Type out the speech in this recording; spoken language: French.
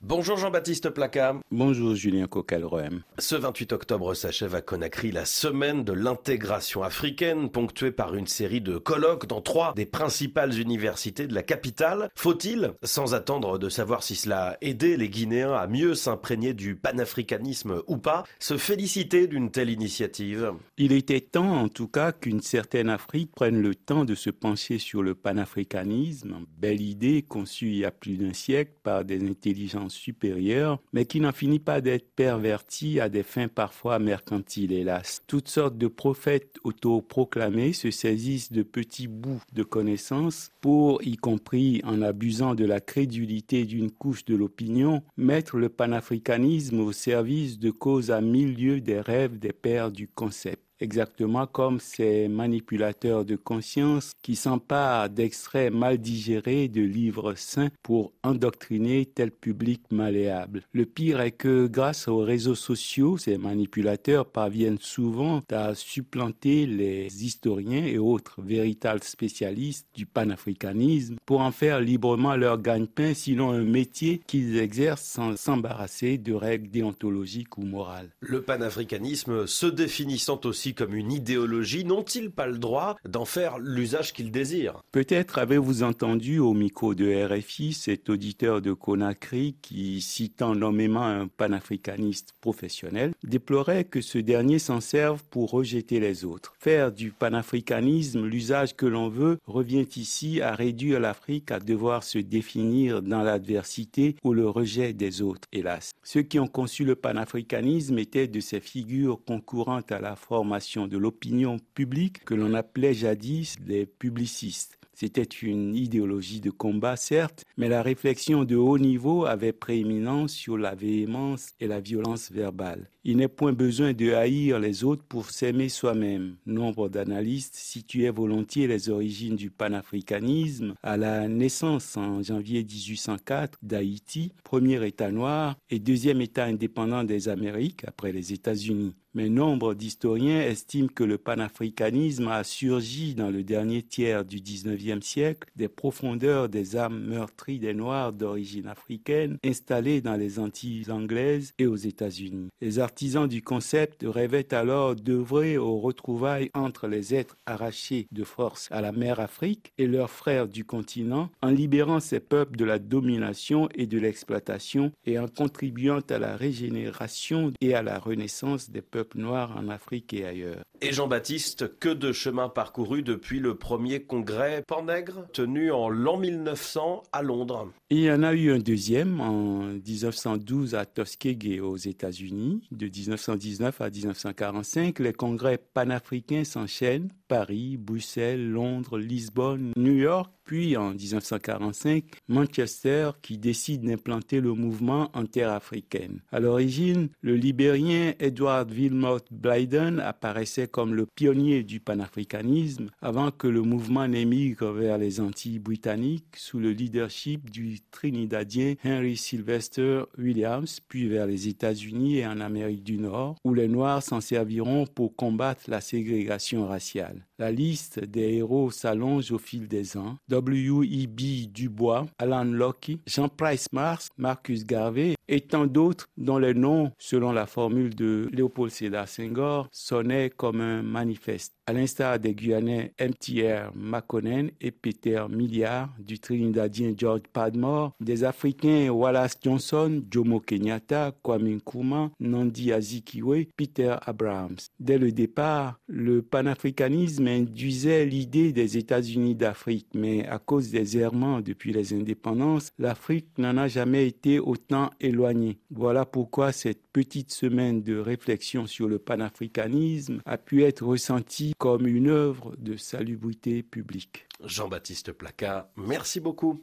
Bonjour Jean-Baptiste Placa. Bonjour Julien Coquelroem. Ce 28 octobre s'achève à Conakry la semaine de l'intégration africaine, ponctuée par une série de colloques dans trois des principales universités de la capitale. Faut-il, sans attendre de savoir si cela a aidé les Guinéens à mieux s'imprégner du panafricanisme ou pas, se féliciter d'une telle initiative? Il était temps en tout cas qu'une certaine Afrique prenne le temps de se pencher sur le panafricanisme, belle idée conçue il y a plus d'un siècle par des intelligences supérieure, mais qui n'en finit pas d'être perverti à des fins parfois mercantiles, hélas. Toutes sortes de prophètes autoproclamés se saisissent de petits bouts de connaissances pour, y compris en abusant de la crédulité d'une couche de l'opinion, mettre le panafricanisme au service de causes à milieu des rêves des pères du concept exactement comme ces manipulateurs de conscience qui s'emparent d'extraits mal digérés de livres saints pour endoctriner tel public malléable. Le pire est que grâce aux réseaux sociaux, ces manipulateurs parviennent souvent à supplanter les historiens et autres véritables spécialistes du panafricanisme pour en faire librement leur gagne-pain, sinon un métier qu'ils exercent sans s'embarrasser de règles déontologiques ou morales. Le panafricanisme se définissant aussi comme une idéologie, n'ont-ils pas le droit d'en faire l'usage qu'ils désirent Peut-être avez-vous entendu au micro de RFI cet auditeur de Conakry qui, citant nommément un panafricaniste professionnel, déplorait que ce dernier s'en serve pour rejeter les autres. Faire du panafricanisme l'usage que l'on veut revient ici à réduire l'Afrique à devoir se définir dans l'adversité ou le rejet des autres, hélas. Ceux qui ont conçu le panafricanisme étaient de ces figures concurrentes à la de l'opinion publique que l'on appelait jadis les publicistes. C'était une idéologie de combat, certes, mais la réflexion de haut niveau avait prééminence sur la véhémence et la violence verbale. Il n'est point besoin de haïr les autres pour s'aimer soi-même. Nombre d'analystes situaient volontiers les origines du panafricanisme à la naissance en janvier 1804 d'Haïti, premier État noir et deuxième État indépendant des Amériques après les États-Unis mais nombre d'historiens estiment que le panafricanisme a surgi dans le dernier tiers du XIXe siècle des profondeurs des âmes meurtries des Noirs d'origine africaine installés dans les Antilles anglaises et aux États-Unis. Les artisans du concept rêvaient alors d'œuvrer aux retrouvailles entre les êtres arrachés de force à la mer Afrique et leurs frères du continent en libérant ces peuples de la domination et de l'exploitation et en contribuant à la régénération et à la renaissance des peuples noir en Afrique et ailleurs. Et Jean-Baptiste, que de chemin parcouru depuis le premier congrès Pannègre tenu en l'an 1900 à Londres. il y en a eu un deuxième en 1912 à Tuskegee aux États-Unis. De 1919 à 1945, les congrès panafricains s'enchaînent. Paris, Bruxelles, Londres, Lisbonne, New York, puis en 1945, Manchester qui décide d'implanter le mouvement en terre africaine. À l'origine, le libérien Edward Wilmot Blyden apparaissait comme le pionnier du panafricanisme avant que le mouvement n'émigre vers les Antilles britanniques sous le leadership du Trinidadien Henry Sylvester Williams, puis vers les États-Unis et en Amérique du Nord, où les Noirs s'en serviront pour combattre la ségrégation raciale. La liste des héros s'allonge au fil des ans. W.E.B. Dubois, Alan Locke, Jean Price Mars, Marcus Garvey et tant d'autres dont les noms, selon la formule de Léopold Sédar Senghor, sonnaient comme un manifeste. À l'instar des Guyanais MTR Makonnen et Peter Milliard, du Trinidadien George Padmore, des Africains Wallace Johnson, Jomo Kenyatta, Kwame Nkrumah, Nandi Azikiwe, Peter Abrahams. Dès le départ, le panafricanisme induisait l'idée des États-Unis d'Afrique, mais à cause des errements depuis les indépendances, l'Afrique n'en a jamais été autant éloignée. Voilà pourquoi cette petite semaine de réflexion sur le panafricanisme a pu être ressentie comme une œuvre de salubrité publique. Jean-Baptiste Placa, merci beaucoup.